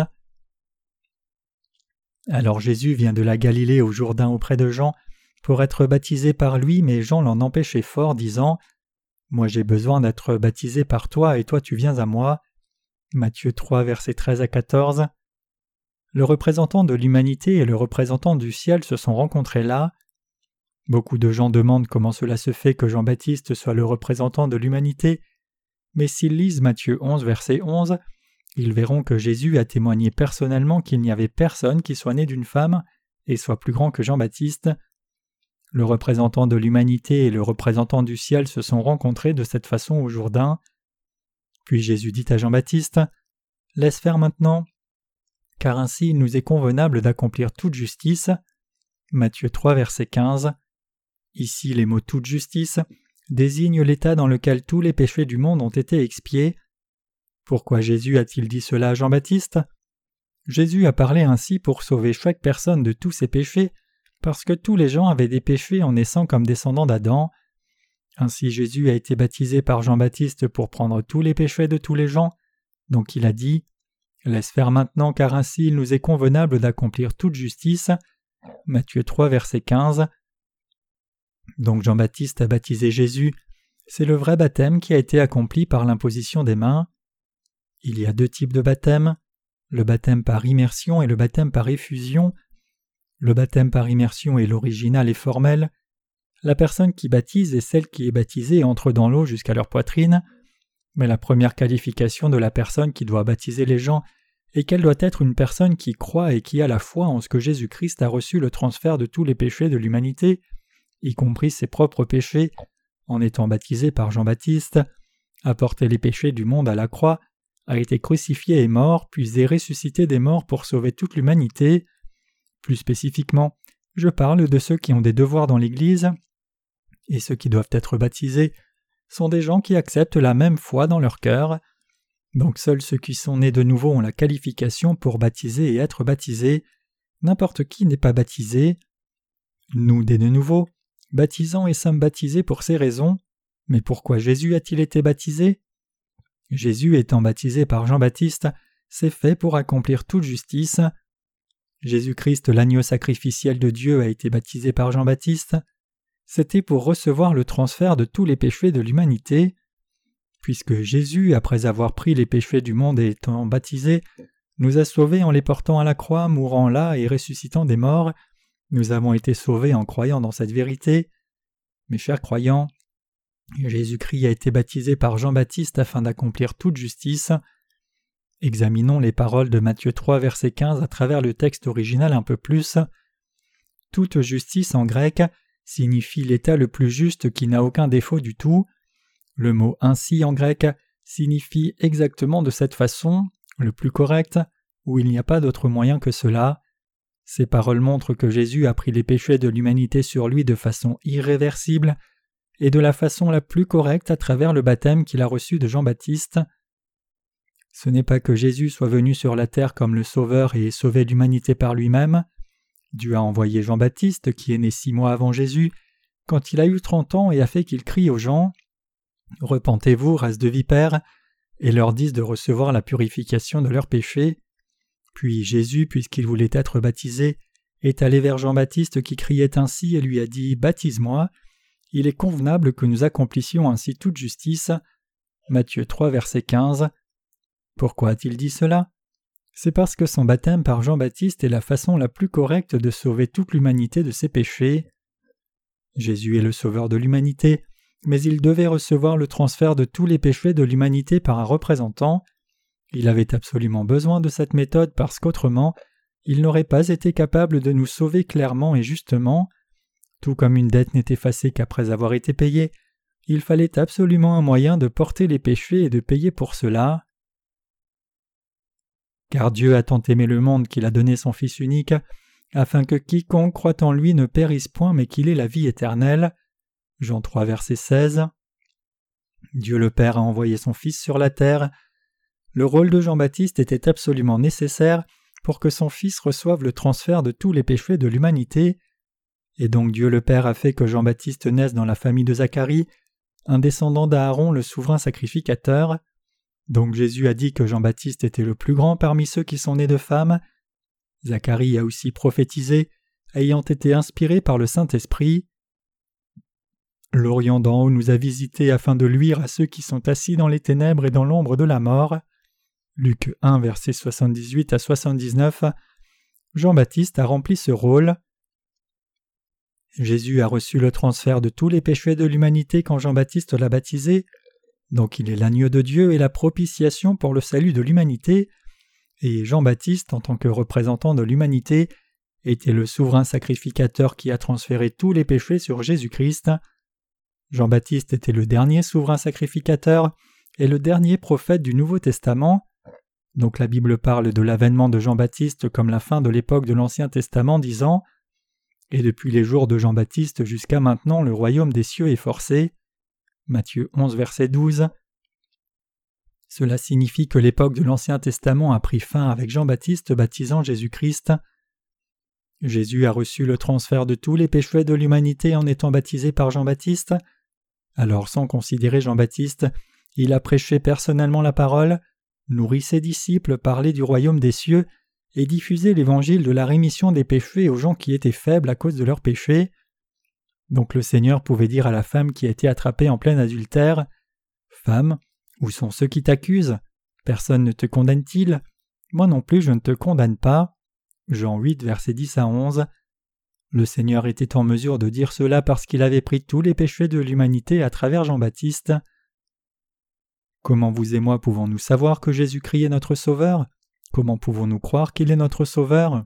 Alors Jésus vient de la Galilée au Jourdain auprès de Jean pour être baptisé par lui, mais Jean l'en empêchait fort, disant Moi j'ai besoin d'être baptisé par toi, et toi tu viens à moi. Matthieu 3, versets 13 à 14. Le représentant de l'humanité et le représentant du ciel se sont rencontrés là. Beaucoup de gens demandent comment cela se fait que Jean-Baptiste soit le représentant de l'humanité, mais s'ils lisent Matthieu 11, verset 11, ils verront que Jésus a témoigné personnellement qu'il n'y avait personne qui soit né d'une femme et soit plus grand que Jean-Baptiste. Le représentant de l'humanité et le représentant du ciel se sont rencontrés de cette façon au Jourdain. Puis Jésus dit à Jean-Baptiste Laisse faire maintenant, car ainsi il nous est convenable d'accomplir toute justice. Matthieu 3, verset 15. Ici, les mots toute justice désignent l'état dans lequel tous les péchés du monde ont été expiés. Pourquoi Jésus a-t-il dit cela à Jean-Baptiste? Jésus a parlé ainsi pour sauver chaque personne de tous ses péchés parce que tous les gens avaient des péchés en naissant comme descendants d'Adam. Ainsi Jésus a été baptisé par Jean-Baptiste pour prendre tous les péchés de tous les gens. Donc il a dit Laisse faire maintenant, car ainsi il nous est convenable d'accomplir toute justice. Matthieu 3, verset 15. Donc Jean-Baptiste a baptisé Jésus. C'est le vrai baptême qui a été accompli par l'imposition des mains. Il y a deux types de baptême le baptême par immersion et le baptême par effusion. Le baptême par immersion est l'original et formel. La personne qui baptise et celle qui est baptisée entrent dans l'eau jusqu'à leur poitrine. Mais la première qualification de la personne qui doit baptiser les gens est qu'elle doit être une personne qui croit et qui a la foi en ce que Jésus-Christ a reçu le transfert de tous les péchés de l'humanité, y compris ses propres péchés, en étant baptisé par Jean-Baptiste, a porté les péchés du monde à la croix, a été crucifié et mort, puis est ressuscité des morts pour sauver toute l'humanité. Plus spécifiquement, je parle de ceux qui ont des devoirs dans l'Église, et ceux qui doivent être baptisés sont des gens qui acceptent la même foi dans leur cœur. Donc seuls ceux qui sont nés de nouveau ont la qualification pour baptiser et être baptisés. N'importe qui n'est pas baptisé. Nous, des de nouveau, baptisons et sommes baptisés pour ces raisons. Mais pourquoi Jésus a-t-il été baptisé? Jésus étant baptisé par Jean-Baptiste, c'est fait pour accomplir toute justice. Jésus-Christ, l'agneau sacrificiel de Dieu, a été baptisé par Jean-Baptiste. C'était pour recevoir le transfert de tous les péchés de l'humanité. Puisque Jésus, après avoir pris les péchés du monde et étant baptisé, nous a sauvés en les portant à la croix, mourant là et ressuscitant des morts, nous avons été sauvés en croyant dans cette vérité. Mes chers croyants, Jésus-Christ a été baptisé par Jean-Baptiste afin d'accomplir toute justice. Examinons les paroles de Matthieu 3, verset 15 à travers le texte original un peu plus. Toute justice en grec signifie l'état le plus juste qui n'a aucun défaut du tout. Le mot ainsi en grec signifie exactement de cette façon, le plus correct, où il n'y a pas d'autre moyen que cela. Ces paroles montrent que Jésus a pris les péchés de l'humanité sur lui de façon irréversible et de la façon la plus correcte à travers le baptême qu'il a reçu de Jean-Baptiste. Ce n'est pas que Jésus soit venu sur la terre comme le Sauveur et ait sauvé l'humanité par lui-même. Dieu a envoyé Jean-Baptiste, qui est né six mois avant Jésus, quand il a eu trente ans et a fait qu'il crie aux gens Repentez-vous, race de vipères, et leur dise de recevoir la purification de leurs péchés. Puis Jésus, puisqu'il voulait être baptisé, est allé vers Jean-Baptiste qui criait ainsi et lui a dit Baptise-moi. Il est convenable que nous accomplissions ainsi toute justice. Matthieu 3, verset 15. Pourquoi a-t-il dit cela? C'est parce que son baptême par Jean-Baptiste est la façon la plus correcte de sauver toute l'humanité de ses péchés. Jésus est le sauveur de l'humanité, mais il devait recevoir le transfert de tous les péchés de l'humanité par un représentant. Il avait absolument besoin de cette méthode parce qu'autrement, il n'aurait pas été capable de nous sauver clairement et justement. Tout comme une dette n'est effacée qu'après avoir été payée, il fallait absolument un moyen de porter les péchés et de payer pour cela. Car Dieu a tant aimé le monde qu'il a donné son Fils unique, afin que quiconque croit en lui ne périsse point mais qu'il ait la vie éternelle. Jean 3 verset 16. Dieu le Père a envoyé son Fils sur la terre. Le rôle de Jean-Baptiste était absolument nécessaire pour que son Fils reçoive le transfert de tous les péchés de l'humanité. Et donc Dieu le Père a fait que Jean-Baptiste naisse dans la famille de Zacharie, un descendant d'Aaron le souverain sacrificateur. Donc Jésus a dit que Jean-Baptiste était le plus grand parmi ceux qui sont nés de femmes. Zacharie a aussi prophétisé, ayant été inspiré par le Saint-Esprit. L'Orient d'en haut nous a visités afin de luire à ceux qui sont assis dans les ténèbres et dans l'ombre de la mort. Luc 1, versets 78 à 79. Jean-Baptiste a rempli ce rôle. Jésus a reçu le transfert de tous les péchés de l'humanité quand Jean-Baptiste l'a baptisé, donc il est l'agneau de Dieu et la propitiation pour le salut de l'humanité, et Jean-Baptiste, en tant que représentant de l'humanité, était le souverain sacrificateur qui a transféré tous les péchés sur Jésus-Christ. Jean-Baptiste était le dernier souverain sacrificateur et le dernier prophète du Nouveau Testament. Donc la Bible parle de l'avènement de Jean-Baptiste comme la fin de l'époque de l'Ancien Testament, disant Et depuis les jours de Jean-Baptiste jusqu'à maintenant, le royaume des cieux est forcé. Matthieu 11, verset 12. Cela signifie que l'époque de l'Ancien Testament a pris fin avec Jean-Baptiste baptisant Jésus-Christ. Jésus a reçu le transfert de tous les péchés de l'humanité en étant baptisé par Jean-Baptiste. Alors sans considérer Jean-Baptiste, il a prêché personnellement la parole, nourri ses disciples, parlé du royaume des cieux, et diffusé l'évangile de la rémission des péchés aux gens qui étaient faibles à cause de leurs péchés. Donc le Seigneur pouvait dire à la femme qui a été attrapée en plein adultère Femme, où sont ceux qui t'accusent? Personne ne te condamne-t-il? Moi non plus je ne te condamne pas. Jean 8, versets 10 à 11. Le Seigneur était en mesure de dire cela parce qu'il avait pris tous les péchés de l'humanité à travers Jean-Baptiste. Comment vous et moi pouvons-nous savoir que Jésus-Christ est notre Sauveur? Comment pouvons-nous croire qu'il est notre Sauveur?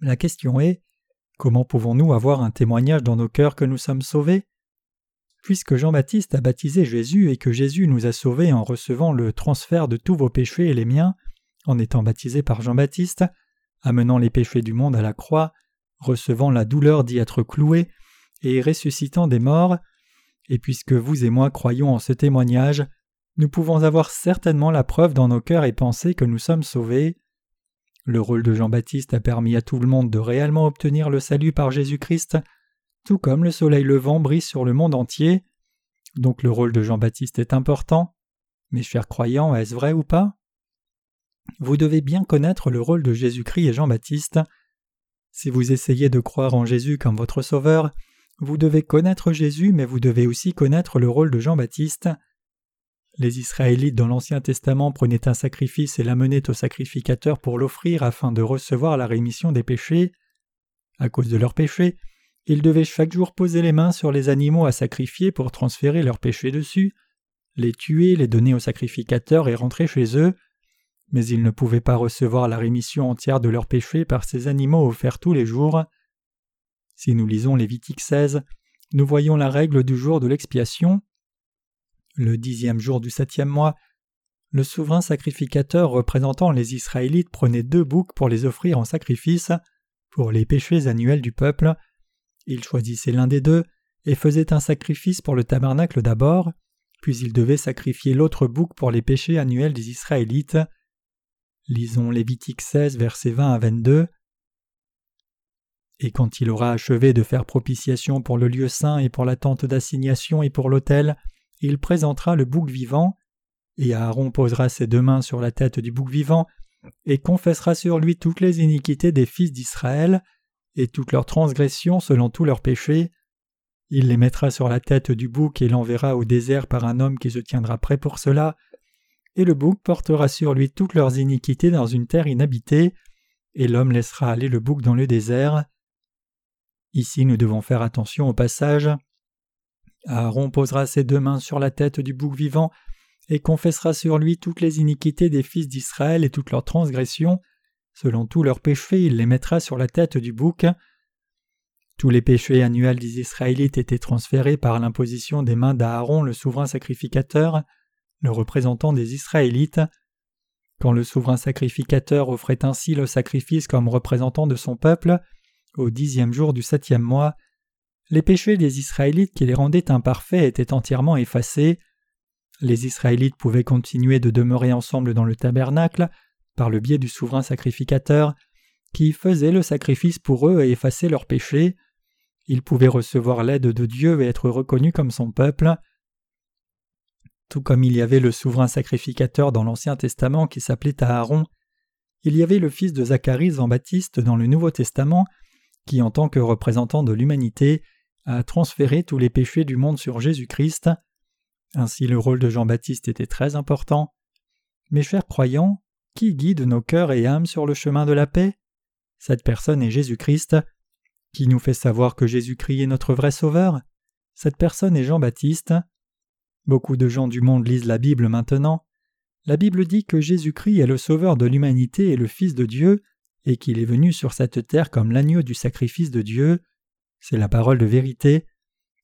La question est comment pouvons-nous avoir un témoignage dans nos cœurs que nous sommes sauvés? Puisque Jean-Baptiste a baptisé Jésus et que Jésus nous a sauvés en recevant le transfert de tous vos péchés et les miens, en étant baptisé par Jean-Baptiste, amenant les péchés du monde à la croix, recevant la douleur d'y être cloué, et ressuscitant des morts, et puisque vous et moi croyons en ce témoignage, nous pouvons avoir certainement la preuve dans nos cœurs et pensées que nous sommes sauvés. Le rôle de Jean-Baptiste a permis à tout le monde de réellement obtenir le salut par Jésus-Christ, tout comme le soleil levant brille sur le monde entier. Donc le rôle de Jean-Baptiste est important. Mes chers croyants, est-ce vrai ou pas? Vous devez bien connaître le rôle de Jésus-Christ et Jean-Baptiste. Si vous essayez de croire en Jésus comme votre Sauveur, vous devez connaître Jésus, mais vous devez aussi connaître le rôle de Jean-Baptiste. Les Israélites dans l'Ancien Testament prenaient un sacrifice et l'amenaient au sacrificateur pour l'offrir afin de recevoir la rémission des péchés. À cause de leurs péchés, ils devaient chaque jour poser les mains sur les animaux à sacrifier pour transférer leurs péchés dessus, les tuer, les donner au sacrificateur et rentrer chez eux mais ils ne pouvaient pas recevoir la rémission entière de leurs péchés par ces animaux offerts tous les jours. Si nous lisons Lévitique 16, nous voyons la règle du jour de l'expiation. Le dixième jour du septième mois, le souverain sacrificateur représentant les Israélites prenait deux boucs pour les offrir en sacrifice pour les péchés annuels du peuple. Il choisissait l'un des deux et faisait un sacrifice pour le tabernacle d'abord, puis il devait sacrifier l'autre bouc pour les péchés annuels des Israélites. Lisons Lévitique 16, versets 20 à 22. Et quand il aura achevé de faire propitiation pour le lieu saint et pour la tente d'assignation et pour l'autel, il présentera le bouc vivant, et Aaron posera ses deux mains sur la tête du bouc vivant, et confessera sur lui toutes les iniquités des fils d'Israël, et toutes leurs transgressions selon tous leurs péchés. Il les mettra sur la tête du bouc et l'enverra au désert par un homme qui se tiendra prêt pour cela, et le bouc portera sur lui toutes leurs iniquités dans une terre inhabitée, et l'homme laissera aller le bouc dans le désert. Ici nous devons faire attention au passage. Aaron posera ses deux mains sur la tête du bouc vivant, et confessera sur lui toutes les iniquités des fils d'Israël et toutes leurs transgressions. Selon tous leurs péchés, il les mettra sur la tête du bouc. Tous les péchés annuels des Israélites étaient transférés par l'imposition des mains d'Aaron, le souverain sacrificateur le représentant des Israélites. Quand le souverain sacrificateur offrait ainsi le sacrifice comme représentant de son peuple, au dixième jour du septième mois, les péchés des Israélites qui les rendaient imparfaits étaient entièrement effacés. Les Israélites pouvaient continuer de demeurer ensemble dans le tabernacle par le biais du souverain sacrificateur qui faisait le sacrifice pour eux et effaçait leurs péchés. Ils pouvaient recevoir l'aide de Dieu et être reconnus comme son peuple. Tout comme il y avait le souverain sacrificateur dans l'Ancien Testament qui s'appelait Aaron, il y avait le fils de Zacharie Jean-Baptiste dans le Nouveau Testament qui, en tant que représentant de l'humanité, a transféré tous les péchés du monde sur Jésus-Christ. Ainsi le rôle de Jean-Baptiste était très important. Mes chers croyants, qui guide nos cœurs et âmes sur le chemin de la paix? Cette personne est Jésus-Christ. Qui nous fait savoir que Jésus-Christ est notre vrai Sauveur? Cette personne est Jean-Baptiste. Beaucoup de gens du monde lisent la Bible maintenant. La Bible dit que Jésus-Christ est le Sauveur de l'humanité et le Fils de Dieu, et qu'il est venu sur cette terre comme l'agneau du sacrifice de Dieu. C'est la parole de vérité.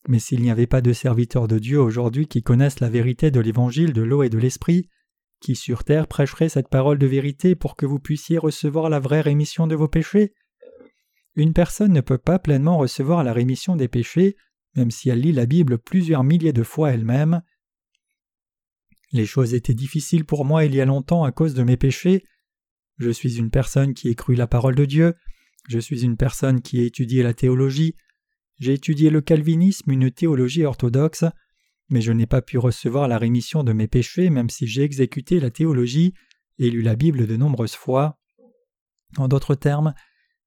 Mais s'il n'y avait pas de serviteurs de Dieu aujourd'hui qui connaissent la vérité de l'évangile de l'eau et de l'esprit, qui sur terre prêcherait cette parole de vérité pour que vous puissiez recevoir la vraie rémission de vos péchés? Une personne ne peut pas pleinement recevoir la rémission des péchés, même si elle lit la Bible plusieurs milliers de fois elle-même. Les choses étaient difficiles pour moi il y a longtemps à cause de mes péchés, je suis une personne qui ait cru la parole de Dieu, je suis une personne qui a étudié la théologie, j'ai étudié le calvinisme, une théologie orthodoxe, mais je n'ai pas pu recevoir la rémission de mes péchés même si j'ai exécuté la théologie et lu la Bible de nombreuses fois. En d'autres termes,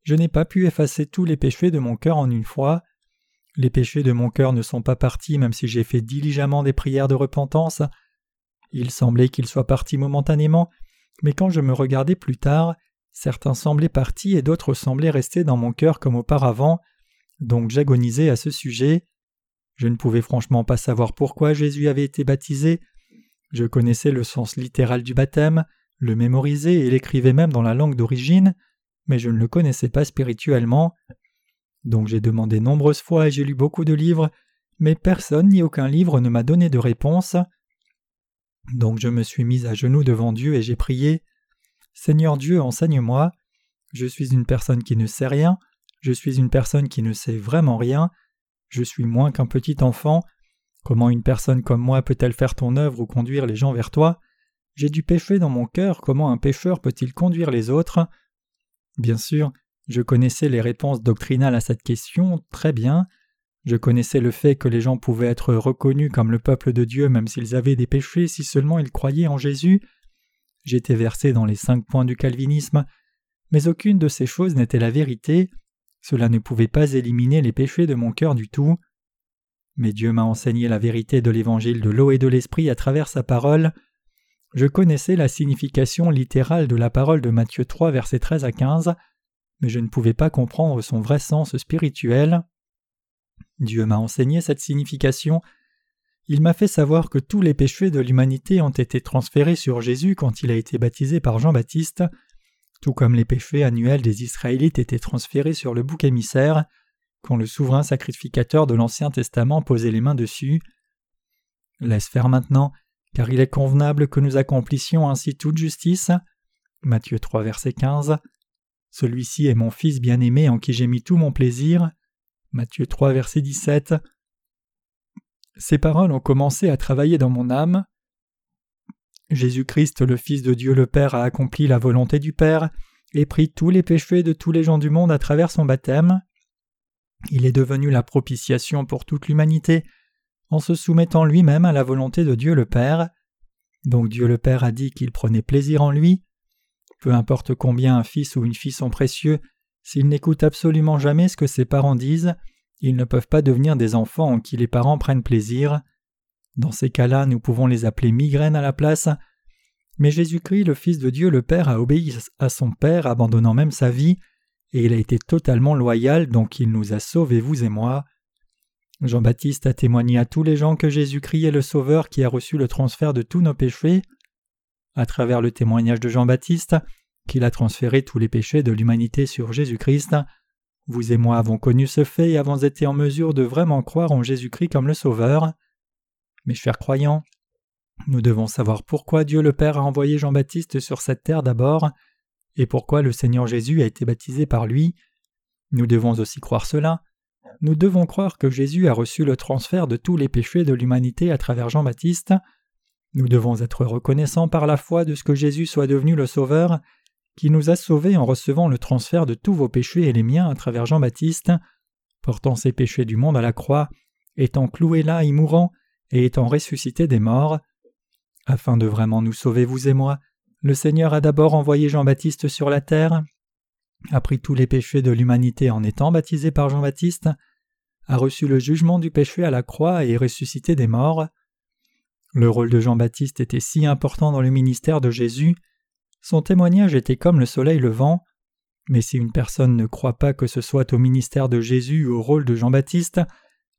je n'ai pas pu effacer tous les péchés de mon cœur en une fois. Les péchés de mon cœur ne sont pas partis même si j'ai fait diligemment des prières de repentance. Il semblait qu'ils soient partis momentanément, mais quand je me regardais plus tard, certains semblaient partis et d'autres semblaient rester dans mon cœur comme auparavant, donc j'agonisais à ce sujet. Je ne pouvais franchement pas savoir pourquoi Jésus avait été baptisé. Je connaissais le sens littéral du baptême, le mémorisais et l'écrivais même dans la langue d'origine, mais je ne le connaissais pas spirituellement. Donc j'ai demandé nombreuses fois et j'ai lu beaucoup de livres, mais personne ni aucun livre ne m'a donné de réponse. Donc je me suis mis à genoux devant Dieu et j'ai prié Seigneur Dieu, enseigne-moi. Je suis une personne qui ne sait rien, je suis une personne qui ne sait vraiment rien, je suis moins qu'un petit enfant. Comment une personne comme moi peut-elle faire ton œuvre ou conduire les gens vers toi? J'ai du péché dans mon cœur, comment un pécheur peut-il conduire les autres? Bien sûr, je connaissais les réponses doctrinales à cette question très bien, je connaissais le fait que les gens pouvaient être reconnus comme le peuple de Dieu même s'ils avaient des péchés si seulement ils croyaient en Jésus. J'étais versé dans les cinq points du calvinisme, mais aucune de ces choses n'était la vérité, cela ne pouvait pas éliminer les péchés de mon cœur du tout. Mais Dieu m'a enseigné la vérité de l'évangile de l'eau et de l'esprit à travers sa parole. Je connaissais la signification littérale de la parole de Matthieu 3 versets 13 à 15, mais je ne pouvais pas comprendre son vrai sens spirituel. Dieu m'a enseigné cette signification. Il m'a fait savoir que tous les péchés de l'humanité ont été transférés sur Jésus quand il a été baptisé par Jean-Baptiste, tout comme les péchés annuels des Israélites étaient transférés sur le bouc émissaire, quand le souverain sacrificateur de l'Ancien Testament posait les mains dessus. Laisse faire maintenant, car il est convenable que nous accomplissions ainsi toute justice. Matthieu 3, verset 15. Celui-ci est mon Fils bien-aimé en qui j'ai mis tout mon plaisir. Matthieu 3, verset 17. Ces paroles ont commencé à travailler dans mon âme. Jésus-Christ, le Fils de Dieu le Père, a accompli la volonté du Père et pris tous les péchés de tous les gens du monde à travers son baptême. Il est devenu la propitiation pour toute l'humanité en se soumettant lui-même à la volonté de Dieu le Père. Donc Dieu le Père a dit qu'il prenait plaisir en lui. Peu importe combien un fils ou une fille sont précieux, S'ils n'écoutent absolument jamais ce que ses parents disent, ils ne peuvent pas devenir des enfants en qui les parents prennent plaisir. Dans ces cas-là, nous pouvons les appeler migraines à la place. Mais Jésus-Christ, le Fils de Dieu, le Père, a obéi à son Père, abandonnant même sa vie, et il a été totalement loyal, donc il nous a sauvés, vous et moi. Jean-Baptiste a témoigné à tous les gens que Jésus-Christ est le Sauveur qui a reçu le transfert de tous nos péchés. À travers le témoignage de Jean-Baptiste, qu'il a transféré tous les péchés de l'humanité sur Jésus-Christ. Vous et moi avons connu ce fait et avons été en mesure de vraiment croire en Jésus-Christ comme le Sauveur. Mes chers croyants, Nous devons savoir pourquoi Dieu le Père a envoyé Jean-Baptiste sur cette terre d'abord, et pourquoi le Seigneur Jésus a été baptisé par lui. Nous devons aussi croire cela. Nous devons croire que Jésus a reçu le transfert de tous les péchés de l'humanité à travers Jean-Baptiste. Nous devons être reconnaissants par la foi de ce que Jésus soit devenu le Sauveur, qui nous a sauvés en recevant le transfert de tous vos péchés et les miens à travers Jean-Baptiste, portant ses péchés du monde à la croix, étant cloué là et mourant, et étant ressuscité des morts. Afin de vraiment nous sauver, vous et moi, le Seigneur a d'abord envoyé Jean-Baptiste sur la terre, a pris tous les péchés de l'humanité en étant baptisé par Jean-Baptiste, a reçu le jugement du péché à la croix et est ressuscité des morts. Le rôle de Jean-Baptiste était si important dans le ministère de Jésus, son témoignage était comme le soleil levant, mais si une personne ne croit pas que ce soit au ministère de Jésus ou au rôle de Jean-Baptiste,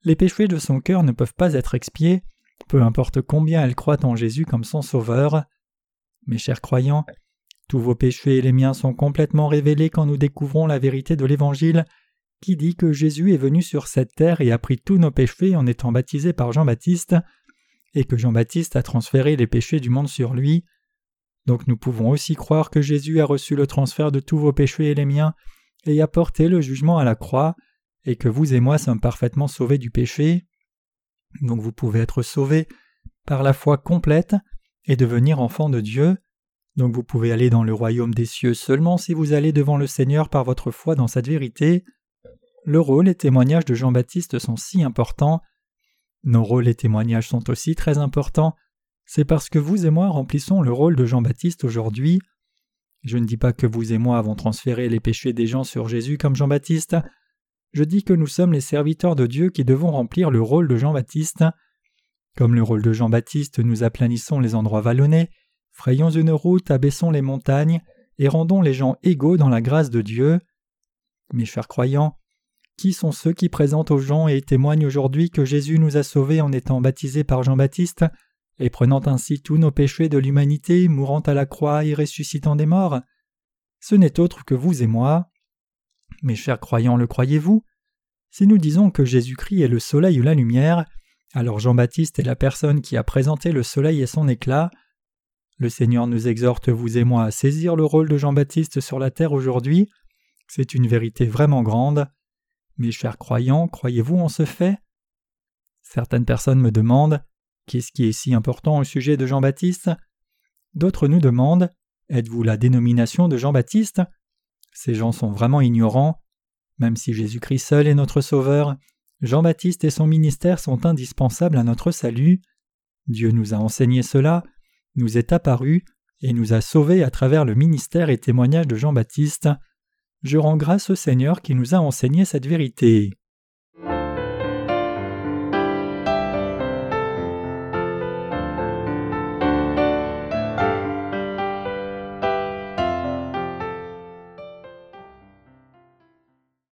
les péchés de son cœur ne peuvent pas être expiés, peu importe combien elle croit en Jésus comme son sauveur. Mes chers croyants, tous vos péchés et les miens sont complètement révélés quand nous découvrons la vérité de l'Évangile qui dit que Jésus est venu sur cette terre et a pris tous nos péchés en étant baptisé par Jean-Baptiste, et que Jean-Baptiste a transféré les péchés du monde sur lui. Donc nous pouvons aussi croire que Jésus a reçu le transfert de tous vos péchés et les miens, et a porté le jugement à la croix, et que vous et moi sommes parfaitement sauvés du péché. Donc vous pouvez être sauvés par la foi complète et devenir enfant de Dieu. Donc vous pouvez aller dans le royaume des cieux seulement si vous allez devant le Seigneur par votre foi dans cette vérité. Le rôle et témoignages de Jean-Baptiste sont si importants. Nos rôles et témoignages sont aussi très importants. C'est parce que vous et moi remplissons le rôle de Jean-Baptiste aujourd'hui. Je ne dis pas que vous et moi avons transféré les péchés des gens sur Jésus comme Jean-Baptiste. Je dis que nous sommes les serviteurs de Dieu qui devons remplir le rôle de Jean-Baptiste. Comme le rôle de Jean-Baptiste, nous aplanissons les endroits vallonnés, frayons une route, abaissons les montagnes, et rendons les gens égaux dans la grâce de Dieu. Mes chers croyants, qui sont ceux qui présentent aux gens et témoignent aujourd'hui que Jésus nous a sauvés en étant baptisés par Jean-Baptiste, et prenant ainsi tous nos péchés de l'humanité, mourant à la croix et ressuscitant des morts? Ce n'est autre que vous et moi. Mes chers croyants, le croyez-vous? Si nous disons que Jésus-Christ est le soleil ou la lumière, alors Jean-Baptiste est la personne qui a présenté le soleil et son éclat. Le Seigneur nous exhorte, vous et moi, à saisir le rôle de Jean-Baptiste sur la terre aujourd'hui. C'est une vérité vraiment grande. Mes chers croyants, croyez-vous en ce fait? Certaines personnes me demandent Qu'est-ce qui est si important au sujet de Jean-Baptiste? D'autres nous demandent Êtes-vous la dénomination de Jean-Baptiste? Ces gens sont vraiment ignorants. Même si Jésus-Christ seul est notre Sauveur, Jean-Baptiste et son ministère sont indispensables à notre salut. Dieu nous a enseigné cela, nous est apparu et nous a sauvés à travers le ministère et témoignage de Jean-Baptiste. Je rends grâce au Seigneur qui nous a enseigné cette vérité.